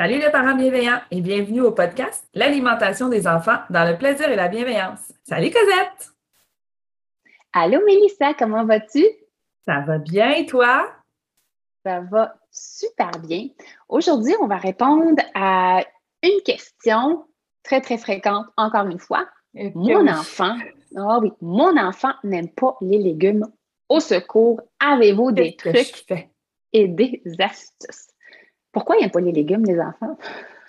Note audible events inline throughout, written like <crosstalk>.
Salut les parents bienveillants et bienvenue au podcast L'alimentation des enfants dans le plaisir et la bienveillance. Salut Cosette! Allô Mélissa, comment vas-tu? Ça va bien et toi? Ça va super bien. Aujourd'hui, on va répondre à une question très, très fréquente, encore une fois. mon enfant, ah oui, mon enfant n'aime pas les légumes. Au secours, avez-vous des trucs et des astuces? Pourquoi il n'y a pas les légumes, les enfants?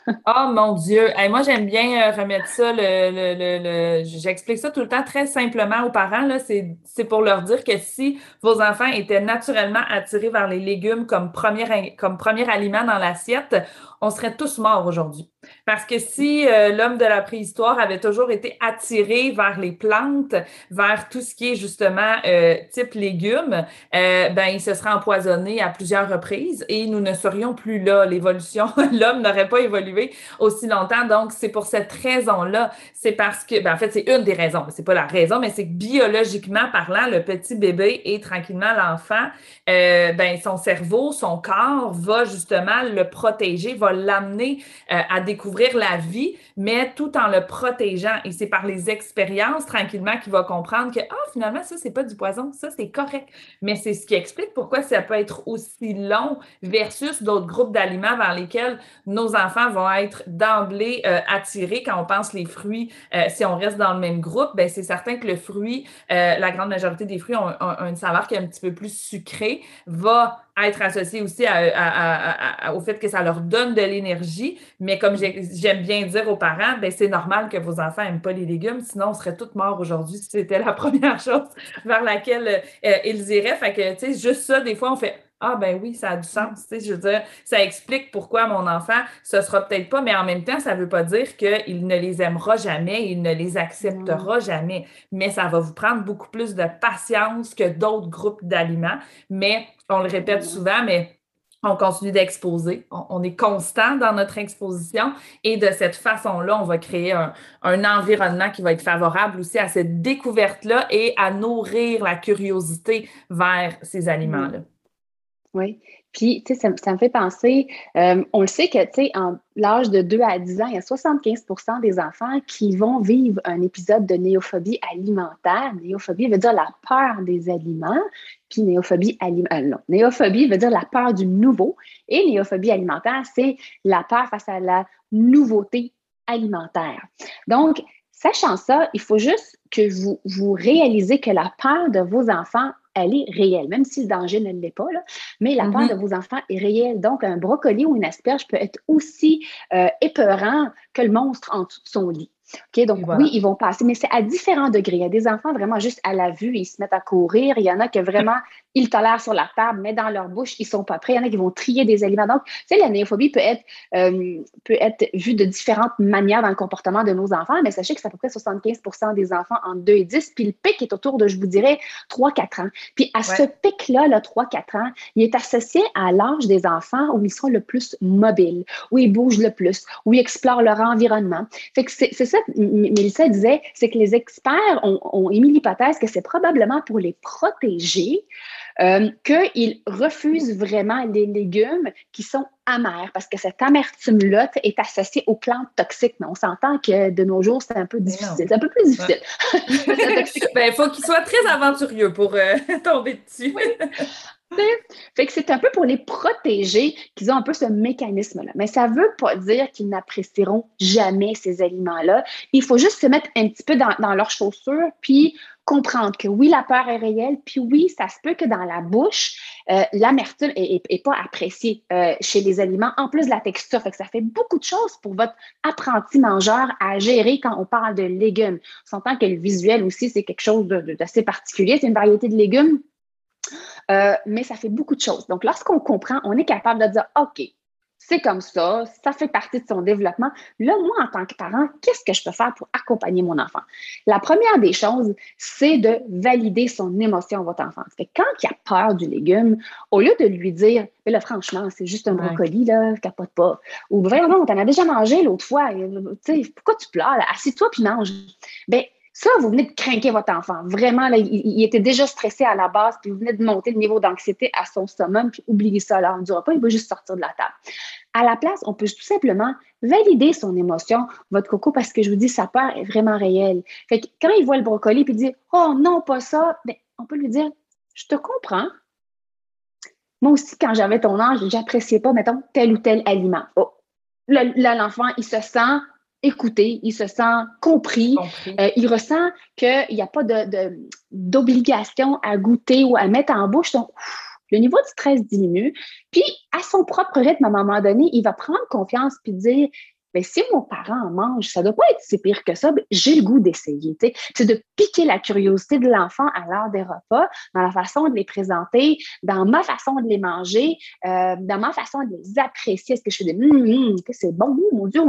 oh mon Dieu! moi, j'aime bien euh, remettre ça. Le, J'explique ça tout le temps très simplement aux parents. C'est pour leur dire que si vos enfants étaient naturellement attirés vers les légumes comme premier, comme premier aliment dans l'assiette, on serait tous morts aujourd'hui. Parce que si euh, l'homme de la préhistoire avait toujours été attiré vers les plantes, vers tout ce qui est justement euh, type légumes, euh, ben il se serait empoisonné à plusieurs reprises et nous ne serions plus là. L'évolution, <laughs> l'homme n'aurait pas évolué aussi longtemps. Donc c'est pour cette raison-là, c'est parce que, ben, en fait c'est une des raisons, c'est pas la raison, mais c'est que biologiquement parlant, le petit bébé et tranquillement l'enfant, ben son cerveau, son corps va justement le protéger, va l'amener à des découvrir la vie, mais tout en le protégeant. Et c'est par les expériences, tranquillement, qu'il va comprendre que, ah, finalement, ça, c'est pas du poison, ça, c'est correct. Mais c'est ce qui explique pourquoi ça peut être aussi long versus d'autres groupes d'aliments vers lesquels nos enfants vont être d'emblée euh, attirés quand on pense les fruits. Euh, si on reste dans le même groupe, ben c'est certain que le fruit, euh, la grande majorité des fruits ont, ont une saveur qui est un petit peu plus sucrée, va être associé aussi au fait que ça leur donne de l'énergie. Mais comme j'aime bien dire aux parents, ben c'est normal que vos enfants n'aiment pas les légumes, sinon on serait tous morts aujourd'hui si c'était la <laughs> première chose vers laquelle euh, ils iraient. Fait que, tu sais, juste ça, des fois, on fait ah ben oui, ça a du sens. Tu sais, je veux dire, ça explique pourquoi mon enfant, ce sera peut-être pas, mais en même temps, ça ne veut pas dire qu'il ne les aimera jamais, il ne les acceptera jamais. Mais ça va vous prendre beaucoup plus de patience que d'autres groupes d'aliments. Mais on le répète souvent, mais on continue d'exposer. On, est constant dans notre exposition et de cette façon-là, on va créer un, un, environnement qui va être favorable aussi à cette découverte-là et à nourrir la curiosité vers ces aliments-là. Oui. Puis, tu sais, ça, me fait penser, euh, on le sait que, tu sais, en l'âge de 2 à 10 ans, il y a 75% des enfants qui vont vivre un épisode de néophobie alimentaire. Néophobie veut dire la peur des aliments, puis néophobie alimentaire, euh, non, néophobie veut dire la peur du nouveau, et néophobie alimentaire, c'est la peur face à la nouveauté alimentaire. Donc, sachant ça, il faut juste que vous, vous réalisez que la peur de vos enfants elle est réelle, même si le danger ne l'est pas, mais la peur mm-hmm. de vos enfants est réelle. Donc, un brocoli ou une asperge peut être aussi euh, épeurant que le monstre en dessous de son lit. OK, donc oui, ils vont passer, mais c'est à différents degrés. Il y a des enfants vraiment juste à la vue, ils se mettent à courir. Il y en a que vraiment <laughs> ils tolèrent sur la table, mais dans leur bouche, ils sont pas prêts. Il y en a qui vont trier des aliments. Donc, tu sais, la néophobie peut être, euh, peut être vue de différentes manières dans le comportement de nos enfants, mais sachez que c'est à peu près 75 des enfants en 2 et 10, puis le pic est autour de, je vous dirais, 3-4 ans. Puis à ce pic-là, le 3-4 ans, il est associé à l'âge des enfants où ils sont le plus mobiles, où ils bougent le plus, où ils explorent leur environnement. Fait que c'est ça, Mélissa disait, c'est que les experts ont, ont émis l'hypothèse que c'est probablement pour les protéger euh, qu'ils refusent vraiment les légumes qui sont amer parce que cette amertume-là est associée aux plantes toxiques. Mais on s'entend que de nos jours, c'est un peu difficile. C'est un peu plus difficile. <laughs> il ben, faut qu'il soit très aventurieux pour euh, <laughs> tomber dessus. Fait que c'est un peu pour les protéger qu'ils ont un peu ce mécanisme-là. Mais ça ne veut pas dire qu'ils n'apprécieront jamais ces aliments-là. Il faut juste se mettre un petit peu dans, leurs chaussures, puis comprendre que oui, la peur est réelle, puis oui, ça se peut que dans la bouche, euh, l'amertume n'est pas appréciée euh, chez les aliments, en plus la texture. Fait que ça fait beaucoup de choses pour votre apprenti mangeur à gérer quand on parle de légumes. On s'entend que le visuel aussi, c'est quelque chose d'assez particulier. C'est une variété de légumes euh, mais ça fait beaucoup de choses. Donc, lorsqu'on comprend, on est capable de dire, OK, c'est comme ça, ça fait partie de son développement. Là, moi, en tant que parent, qu'est-ce que je peux faire pour accompagner mon enfant? La première des choses, c'est de valider son émotion, votre enfant. Fait quand il a peur du légume, au lieu de lui dire, mais là, franchement, c'est juste un brocoli, là, capote pas. Ou, vraiment, t'en as déjà mangé l'autre fois, tu sais, pourquoi tu pleures, Assieds-toi puis mange. Bien, ça, vous venez de craquer votre enfant. Vraiment, là, il, était déjà stressé à la base, puis vous venez de monter le niveau d'anxiété à son summum, puis oubliez ça, là, on ne dira pas, il va juste sortir de la table. À la place, on peut tout simplement valider son émotion, votre coco, parce que je vous dis, sa peur est vraiment réelle. Fait que quand il voit le brocoli, puis il dit, oh non, pas ça, bien, on peut lui dire, je te comprends. Moi aussi, quand j'avais ton âge, j'appréciais pas, mettons, tel ou tel aliment. Oh, là, l'enfant, il se sent écouté, il se sent compris, euh, il ressent qu'il n'y a pas d'obligation à goûter ou à mettre en bouche. Donc, le niveau de stress diminue. Puis, à son propre rythme, à un moment donné, il va prendre confiance puis dire mais si mon parent en mange, ça doit pas être si pire que ça, j'ai le goût d'essayer. C'est de piquer la curiosité de l'enfant à l'heure des repas, dans la façon de les présenter, dans ma façon de les manger, euh, dans ma façon de les apprécier. Est-ce que je fais des hum, hum, c'est bon, mon Dieu,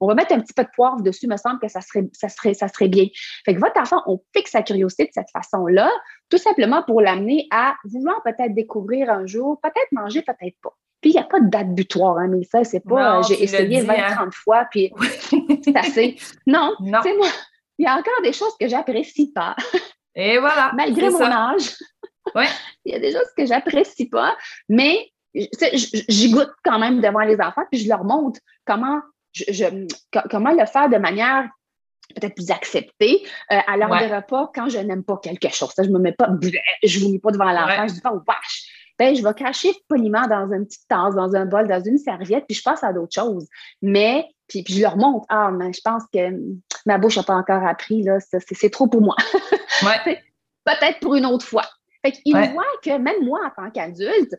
on, va mettre un petit peu de poivre dessus, me semble que ça serait, ça serait, ça serait bien. Fait que votre enfant, on pique sa curiosité de cette façon-là, tout simplement pour l'amener à vouloir peut-être découvrir un jour, peut-être manger, peut-être pas. Puis, il n'y a pas de date butoir, hein, mais ça, c'est pas, j'ai essayé 20, 30 hein. fois, puis <laughs> c'est assez. Non, c'est moi. Il y a encore des choses que j'apprécie pas. Et voilà. Malgré mon âge. Ouais. <laughs> il y a des choses que j'apprécie pas, mais j'y goûte quand même devant les enfants, puis je leur montre comment, je, comment le faire de manière peut-être plus acceptée euh, à l'heure des repas quand je n'aime pas quelque chose. Ça, je me mets pas, je vous mets pas devant l'enfant, je dis pas, wesh, ben, je vais cacher poliment dans une petite tasse, dans un bol, dans une serviette, puis je passe à d'autres choses. Mais, puis, je leur montre, ah, mais je pense que ma bouche n'a pas encore appris, là, c'est trop pour moi. <laughs> Peut-être pour une autre fois. Fait qu'ils voient que même moi, en tant qu'adulte,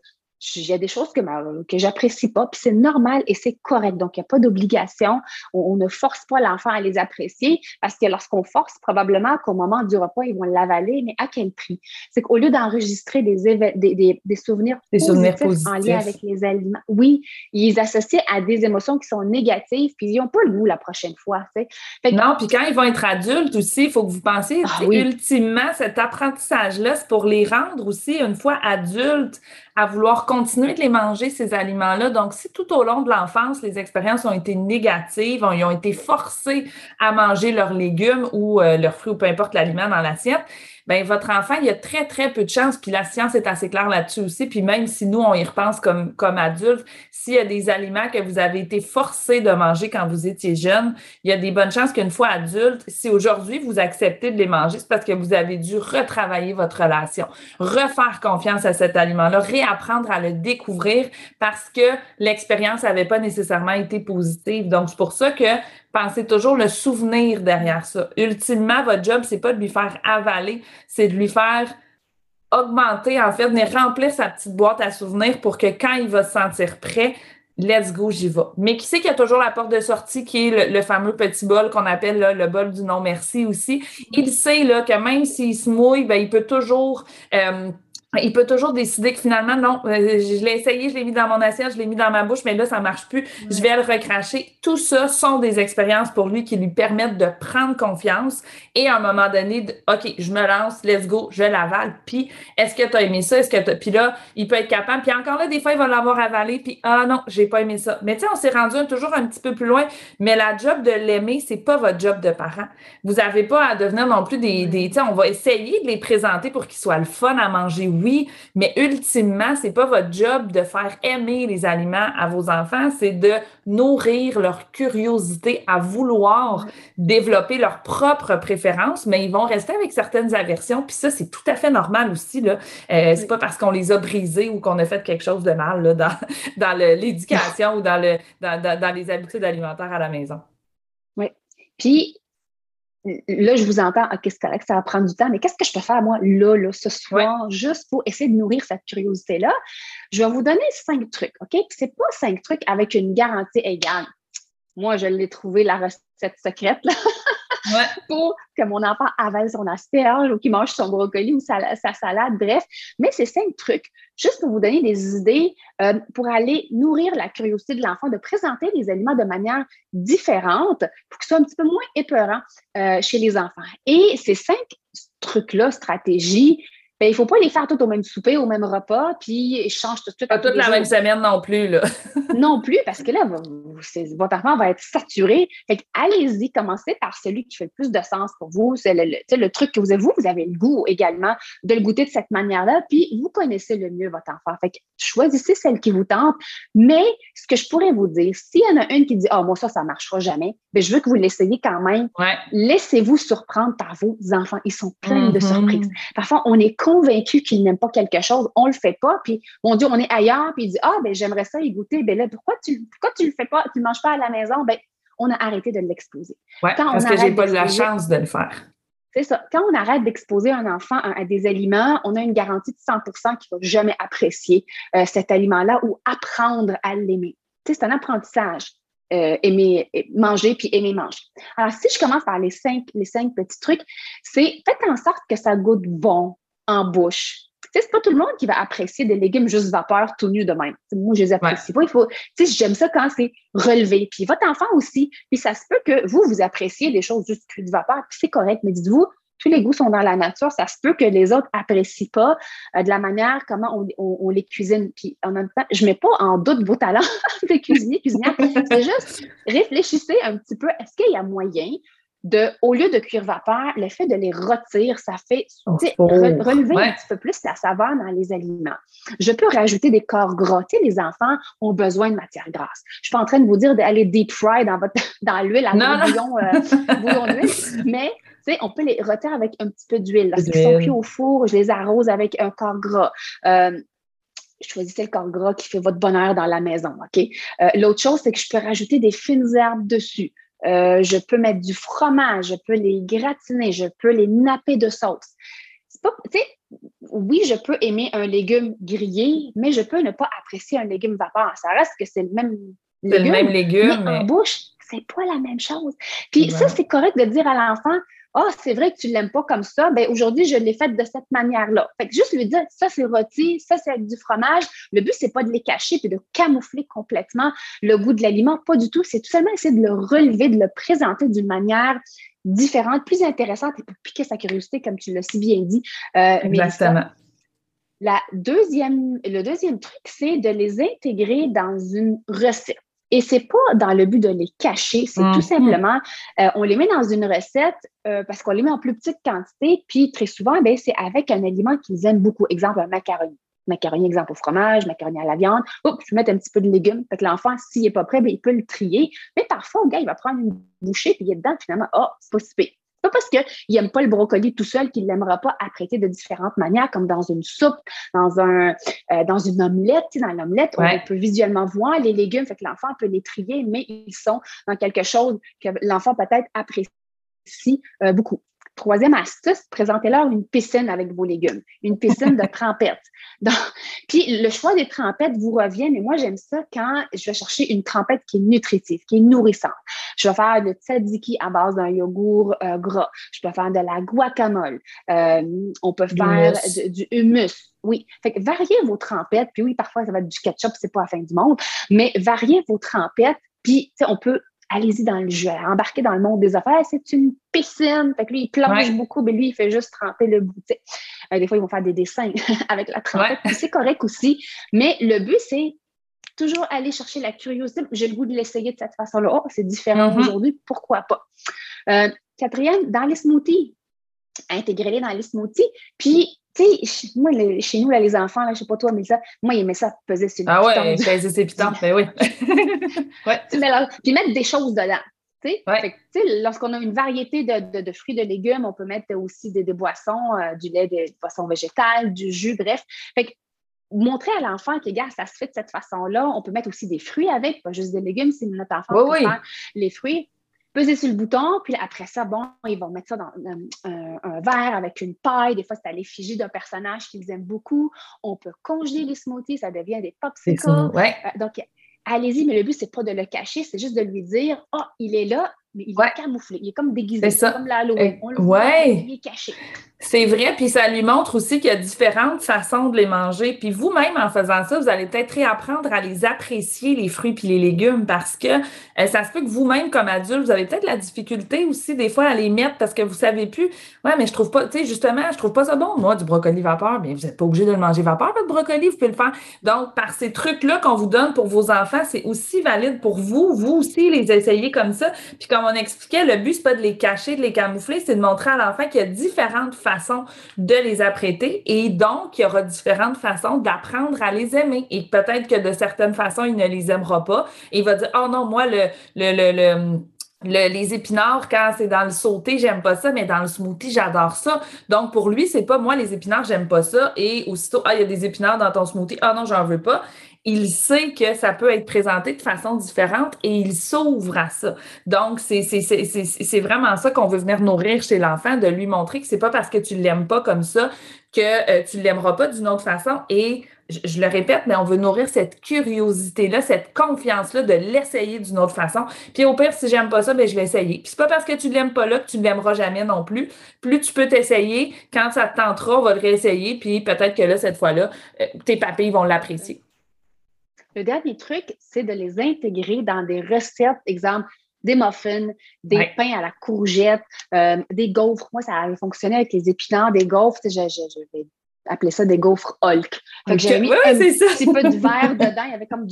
il y a des choses que, que j'apprécie pas, puis c'est normal et c'est correct. Donc, il n'y a pas d'obligation. On, ne force pas l'enfant à les apprécier parce que lorsqu'on force, probablement qu'au moment du repas, ils vont l'avaler, mais à quel prix? C'est qu'au lieu d'enregistrer des, des, des, souvenirs, des souvenirs positifs en lien avec les aliments, oui, ils associent à des émotions qui sont négatives, puis ils n'ont pas le goût la prochaine fois. non, puis quand ils vont être adultes aussi, il faut que vous pensiez, ah ultimement, cet apprentissage-là, c'est pour les rendre aussi, une fois adultes, à vouloir continuer de les manger, ces aliments-là. Donc, si tout au long de l'enfance, les expériences ont été négatives, ils ont été forcés à manger leurs légumes ou euh, leurs fruits ou peu importe l'aliment dans l'assiette, ben votre enfant, il y a très, très peu de chances, puis la science est assez claire là-dessus aussi, puis même si nous, on y repense comme, comme adultes, s'il y a des aliments que vous avez été forcés de manger quand vous étiez jeune, il y a des bonnes chances qu'une fois adulte, si aujourd'hui vous acceptez de les manger, c'est parce que vous avez dû retravailler votre relation, refaire confiance à cet aliment-là, réapprendre à le découvrir parce que l'expérience n'avait pas nécessairement été positive. Donc, c'est pour ça que Pensez toujours le souvenir derrière ça. Ultimement, votre job, c'est pas de lui faire avaler, c'est de lui faire augmenter, en fait, venir remplir sa petite boîte à souvenirs pour que quand il va se sentir prêt, let's go, j'y vais. Mais qui sait qu'il y a toujours la porte de sortie qui est le, fameux petit bol qu'on appelle le bol du non merci aussi. Il sait que même s'il se mouille, ben, il peut toujours euh, il peut toujours décider que finalement, non, euh, je l'ai essayé, je l'ai mis dans mon assiette, je l'ai mis dans ma bouche, mais là, ça marche plus. Je vais le recracher. Tout ça sont des expériences pour lui qui lui permettent de prendre confiance et à un moment donné, de, OK, je me lance, let's go, je l'avale. Puis, est-ce que tu as aimé ça? Est-ce que Puis là, il peut être capable. Puis encore là, des fois, il va l'avoir avalé, puis ah non, j'ai pas aimé ça. Mais tu sais, on s'est rendu toujours un petit peu plus loin. Mais la job de l'aimer, c'est pas votre job de parent. Vous avez pas à devenir non plus des, des tu sais, on va essayer de les présenter pour qu'ils soient le fun à manger, oui, mais ultimement, c'est pas votre job de faire aimer les aliments à vos enfants, c'est de nourrir leur curiosité à vouloir développer leurs propres préférences, mais ils vont rester avec certaines aversions, puis ça, c'est tout à fait normal aussi, là. Euh, c'est pas parce qu'on les a brisés ou qu'on a fait quelque chose de mal, là, dans, <laughs> dans l'éducation ou dans, le, dans, dans les habitudes alimentaires à la maison. Oui. Puis, là, je vous entends, OK, c'est correct, ça va prendre du temps, mais qu'est-ce que je peux faire, moi, là, là, ce soir, juste pour essayer de nourrir cette curiosité-là? Je vais vous donner cinq trucs, OK? Puis c'est pas cinq trucs avec une garantie égale. Moi, je l'ai trouvé la recette secrète, là. Pour que mon enfant avale son asperge ou qu'il mange son brocoli ou sa, salade, bref. Mais c'est cinq trucs, juste pour vous donner des idées euh, pour aller nourrir la curiosité de l'enfant, de présenter les aliments de manière différente pour que ce soit un petit peu moins épeurant euh, chez les enfants. Et ces cinq trucs-là, stratégies, ben, il ne faut pas les faire toutes au même souper, au même repas, puis ils changent tout de suite. Pas toute la même semaine non plus, là. <laughs> non plus, parce que là, votre enfant va être saturé. Fait allez-y, commencez par celui qui fait le plus de sens pour vous. C'est le, le, truc que vous avez, vous, vous avez le goût également de le goûter de cette manière-là, puis vous connaissez le mieux votre enfant. Fait que choisissez celle qui vous tente. Mais ce que je pourrais vous dire, s'il y en a une qui dit, ah, oh, moi, ça, ça ne marchera jamais, bien, je veux que vous l'essayiez quand même. Laissez-vous surprendre par vos enfants. Ils sont pleins de mm-hmm. surprises. Parfois, on est convaincu qu'il n'aime pas quelque chose, on le fait pas, puis mon Dieu, on est ailleurs, puis il dit Ah, ben j'aimerais ça y goûter. Ben là, pourquoi tu pourquoi tu le fais pas, tu ne manges pas à la maison? Ben, on a arrêté de l'exposer. Oui, parce que j'ai pas la chance de le faire. C'est ça. Quand on arrête d'exposer un enfant à, des aliments, on a une garantie de 100% qu'il ne va jamais apprécier euh, cet aliment-là ou apprendre à l'aimer. c'est un apprentissage. Euh, aimer manger puis aimer manger. Alors, si je commence par les cinq, les cinq petits trucs, c'est faites en sorte que ça goûte bon, en bouche. c'est pas tout le monde qui va apprécier des légumes juste vapeur tout nu de même. moi, je les apprécie pas. Il faut, j'aime ça quand c'est relevé. Puis votre enfant aussi. Puis ça se peut que vous, vous appréciez des choses juste cuites de vapeur, puis c'est correct. Mais dites-vous, tous les goûts sont dans la nature. Ça se peut que les autres apprécient pas euh, de la manière comment on, les cuisine. Puis en même temps, je mets pas en doute vos talents <laughs> de cuisinier, cuisinière. C'est juste réfléchissez un petit peu. Est-ce qu'il y a moyen de, au lieu de cuire vapeur, le fait de les rôtir, ça fait oh, relever un petit peu plus la saveur dans les aliments. Je peux rajouter des corps gras. Tu sais, les enfants ont besoin de matière grasse. Je suis pas en train de vous dire d'aller deep fry dans, votre, <laughs> dans l'huile, à bouillon, euh, bouillon d'huile, mais tu sais, on peut les rôtir avec un petit peu d'huile. Lorsqu'ils sont cuits au four, je les arrose avec un corps gras. Euh, choisissez le corps gras qui fait votre bonheur dans la maison, OK? Euh, l'autre chose, c'est que je peux rajouter des fines herbes dessus. Euh, je peux mettre du fromage, je peux les gratiner, je peux les napper de sauce. Pas, oui, je peux aimer un légume grillé, mais je peux ne pas apprécier un légume vapeur. Ça reste que c'est le même légume. le même légume. Mais, en bouche, c'est pas la même chose. Puis ça, c'est correct de dire à l'enfant, ah, oh, c'est vrai que tu ne l'aimes pas comme ça. Ben, aujourd'hui, je l'ai fait de cette manière-là. Fait que juste lui dire, ça, c'est rôti, ça, c'est avec du fromage. Le but, c'est pas de les cacher puis de camoufler complètement le goût de l'aliment. Pas du tout. C'est tout simplement essayer de le relever, de le présenter d'une manière différente, plus intéressante et pour piquer sa curiosité, comme tu l'as si bien dit. Euh, Exactement. La deuxième, le deuxième truc, c'est de les intégrer dans une recette. Et c'est pas dans le but de les cacher, c'est tout mm-hmm. simplement, euh, on les met dans une recette euh, parce qu'on les met en plus petite quantité, puis très souvent, ben, c'est avec un aliment qu'ils aiment beaucoup. Exemple, un macaroni. Macaroni, exemple au fromage, macaroni à la viande. Oups, je vais mettre un petit peu de légumes. Fait que l'enfant, s'il n'est pas prêt, ben, il peut le trier. Mais parfois, le gars, il va prendre une bouchée, puis il est dedans, finalement, oh, c'est pas si pas parce qu'il n'aime pas le brocoli tout seul qu'il ne l'aimera pas apprêter de différentes manières, comme dans une soupe, dans, un, euh, dans une omelette. Dans l'omelette, on peut visuellement voir les légumes, fait que l'enfant peut les trier, mais ils sont dans quelque chose que l'enfant peut-être apprécie euh, beaucoup. Troisième astuce, présentez-leur une piscine avec vos légumes, une piscine de <laughs> trempettes. puis le choix des trempettes vous revient, mais moi j'aime ça quand je vais chercher une trempette qui est nutritive, qui est nourrissante. Je vais faire de tzatziki à base d'un yogourt euh, gras. Je peux faire de la guacamole. Euh, on peut faire du hummus. Oui, fait que variez vos trempettes. Puis oui, parfois ça va être du ketchup, c'est pas la fin du monde, mais variez vos trempettes. Puis, on peut allez-y dans le jeu, embarquer dans le monde des affaires. C'est une piscine. Fait que lui, il plonge beaucoup, mais lui, il fait juste tremper le bout. Euh, des fois, ils vont faire des dessins <laughs> avec la trempette. C'est correct aussi. Mais le but, c'est toujours aller chercher la curiosité. J'ai le goût de l'essayer de cette façon-là. Oh, c'est différent mm-hmm. aujourd'hui. Pourquoi pas? Euh, quatrième, dans les smoothies. Intégrez-les dans les smoothies. Puis, tu sais, moi, chez nous, là, les enfants, là, je sais pas toi, mais ça, moi, ils aimaient ça peser sur le Ah ouais, peser ses pitons, mais ben oui. <laughs> ouais. puis mettre des choses dedans. Lorsqu'on a une variété de, de, fruits, de légumes, on peut mettre aussi des, des boissons, euh, du lait, des boissons végétales, du jus, bref. Fait que, montrer à l'enfant que, gars, ça se fait de cette façon-là. On peut mettre aussi des fruits avec, pas juste des légumes, si notre enfant peut faire les fruits. Peser sur le bouton, puis après ça, bon, ils vont mettre ça dans un, verre avec une paille. Des fois, c'est à l'effigie d'un personnage qu'ils aiment beaucoup. On peut congeler les smoothies, ça devient des popsicles. Ouais. Euh, donc, allez-y, mais le but, c'est pas de le cacher, c'est juste de lui dire, ah, oh, il est là, mais il est camouflé, il est comme déguisé, c'est comme l'Halloween. On le voit, il est caché. C'est vrai, puis ça lui montre aussi qu'il y a différentes façons de les manger. Puis vous-même, en faisant ça, vous allez peut-être réapprendre à les apprécier, les fruits puis les légumes, parce que euh, ça se peut que vous-même, comme adulte, vous avez peut-être la difficulté aussi, des fois, à les mettre parce que vous savez plus. Ouais, mais je trouve pas, tu sais, justement, je trouve pas ça bon, moi, du brocoli vapeur. Bien, vous n'êtes pas obligé de le manger vapeur, votre brocoli, vous pouvez le faire. Donc, par ces trucs-là qu'on vous donne pour vos enfants, c'est aussi valide pour vous. Vous aussi, les essayer comme ça. Puis comme on expliquait, le but, c'est pas de les cacher, de les camoufler, c'est de montrer à l'enfant qu'il y a différentes façons de les apprêter et donc il y aura différentes façons d'apprendre à les aimer et peut-être que de certaines façons il ne les aimera pas et il va dire oh non moi le le, le, les épinards, quand c'est dans le sauté, j'aime pas ça, mais dans le smoothie, j'adore ça. Donc, pour lui, c'est pas moi, les épinards, j'aime pas ça. Et aussitôt, ah, il y a des épinards dans ton smoothie. Ah non, j'en veux pas il sait que ça peut être présenté de façon différente et il s'ouvre à ça. Donc, c'est vraiment ça qu'on veut venir nourrir chez l'enfant, de lui montrer que c'est pas parce que tu l'aimes pas comme ça que euh, tu l'aimeras pas d'une autre façon. Et je, le répète, mais on veut nourrir cette curiosité-là, cette confiance-là de l'essayer d'une autre façon. Puis au pire, si j'aime pas ça, ben je vais essayer. Puis c'est pas parce que tu l'aimes pas là que tu ne l'aimeras jamais non plus. Plus tu peux t'essayer, quand ça te tentera, on va le réessayer. Puis peut-être que là, cette fois-là, euh, tes papilles vont l'apprécier. Le dernier truc, c'est de les intégrer dans des recettes, exemple, des muffins, des pains à la courgette, euh, des gaufres. Moi, ça avait fonctionné avec les épinards, des gaufres. Je, je, vais appeler ça des gaufres Hulk. J'ai mis un petit peu de <laughs> verre dedans. Il y avait comme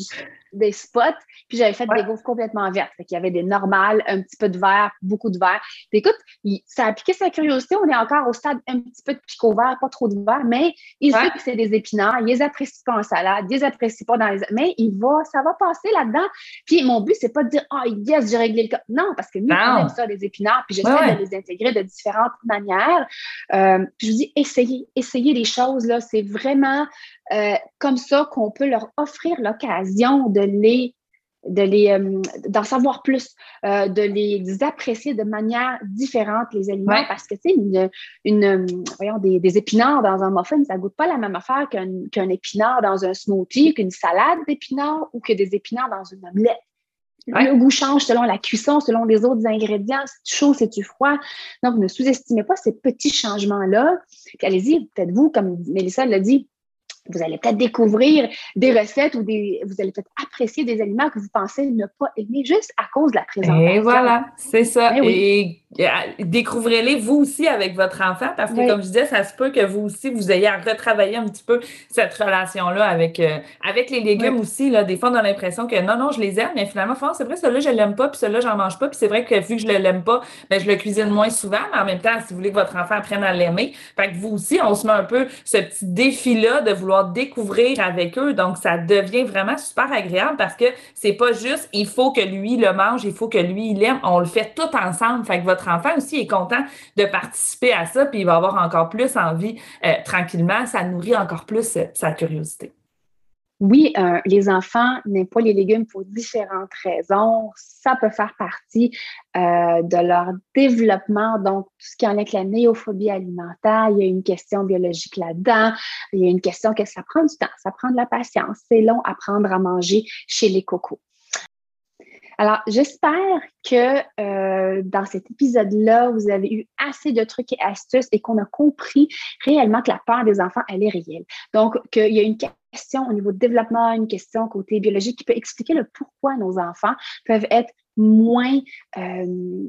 des spots. Puis j'avais fait des gaufres complètement vertes. Fait qu'il y avait des normales, un petit peu de verre, beaucoup de verre. écoute, ça a piqué sa curiosité. On est encore au stade un petit peu de picot vert, pas trop de verre, mais il sait que c'est des épinards. Il les apprécie pas en salade, il les apprécie pas dans les. Mais il va, ça va passer là-dedans. Puis mon but, c'est pas de dire Ah, oh, yes, j'ai réglé le cas. Non, parce que nous, on aime ça, des épinards. Puis j'essaie de les intégrer de différentes manières. Euh, puis je vous dis, essayez, essayez les choses là. C'est vraiment euh, comme ça qu'on peut leur offrir l'occasion de les de les euh, d'en savoir plus, euh, de les apprécier de manière différente les aliments. Parce que tu sais une, une voyons des, épinards dans un muffin ça goûte pas la même affaire qu'un épinard dans un smoothie qu'une salade d'épinards ou que des épinards dans une omelette le goût change selon la cuisson, selon les autres ingrédients, c'est chaud, c'est froid. Donc, ne sous-estimez pas ces petits changements-là. Allez-y, peut-être vous, comme Mélissa l'a dit, vous allez peut-être découvrir des recettes ou des, vous allez peut-être apprécier des aliments que vous pensez ne pas aimer juste à cause de la présentation. Et voilà, c'est ça. Ben Et découvrez-les vous aussi avec votre enfant parce que, comme je disais, ça se peut que vous aussi, vous ayez à retravailler un petit peu cette relation-là avec, euh, avec les légumes aussi. Là. Des fois, on a l'impression que non, non, je les aime, mais finalement, c'est vrai, celui-là, je l'aime pas, puis celui-là, j'en mange pas. Puis c'est vrai que vu que je ne l'aime pas, ben, je le cuisine moins souvent, mais en même temps, si vous voulez que votre enfant apprenne à l'aimer, fait que vous aussi, on se met un peu ce petit défi-là de vouloir découvrir avec eux. Donc, ça devient vraiment super agréable parce que c'est pas juste il faut que lui le mange, il faut que lui il l'aime. On le fait tout ensemble. Fait que votre enfant aussi est content de participer à ça, puis il va avoir encore plus envie euh, tranquillement. Ça nourrit encore plus euh, sa curiosité. Oui, euh, les enfants n'aiment pas les légumes pour différentes raisons. Ça peut faire partie de leur développement. Donc, tout ce qui en est la néophobie alimentaire, il y a une question biologique là-dedans. Il y a une question que ça prend du temps, ça prend de la patience. C'est long apprendre à manger chez les cocos. Alors, j'espère que euh, dans cet épisode-là, vous avez eu assez de trucs et astuces et qu'on a compris réellement que la peur des enfants, elle est réelle. Donc, qu'il y a une question au niveau de développement, une question côté biologique qui peut expliquer le pourquoi nos enfants peuvent être moins, euh,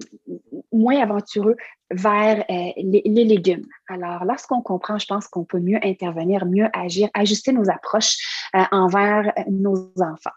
moins aventureux vers euh, les, les, légumes. Alors, lorsqu'on comprend, je pense qu'on peut mieux intervenir, mieux agir, ajuster nos approches envers nos enfants.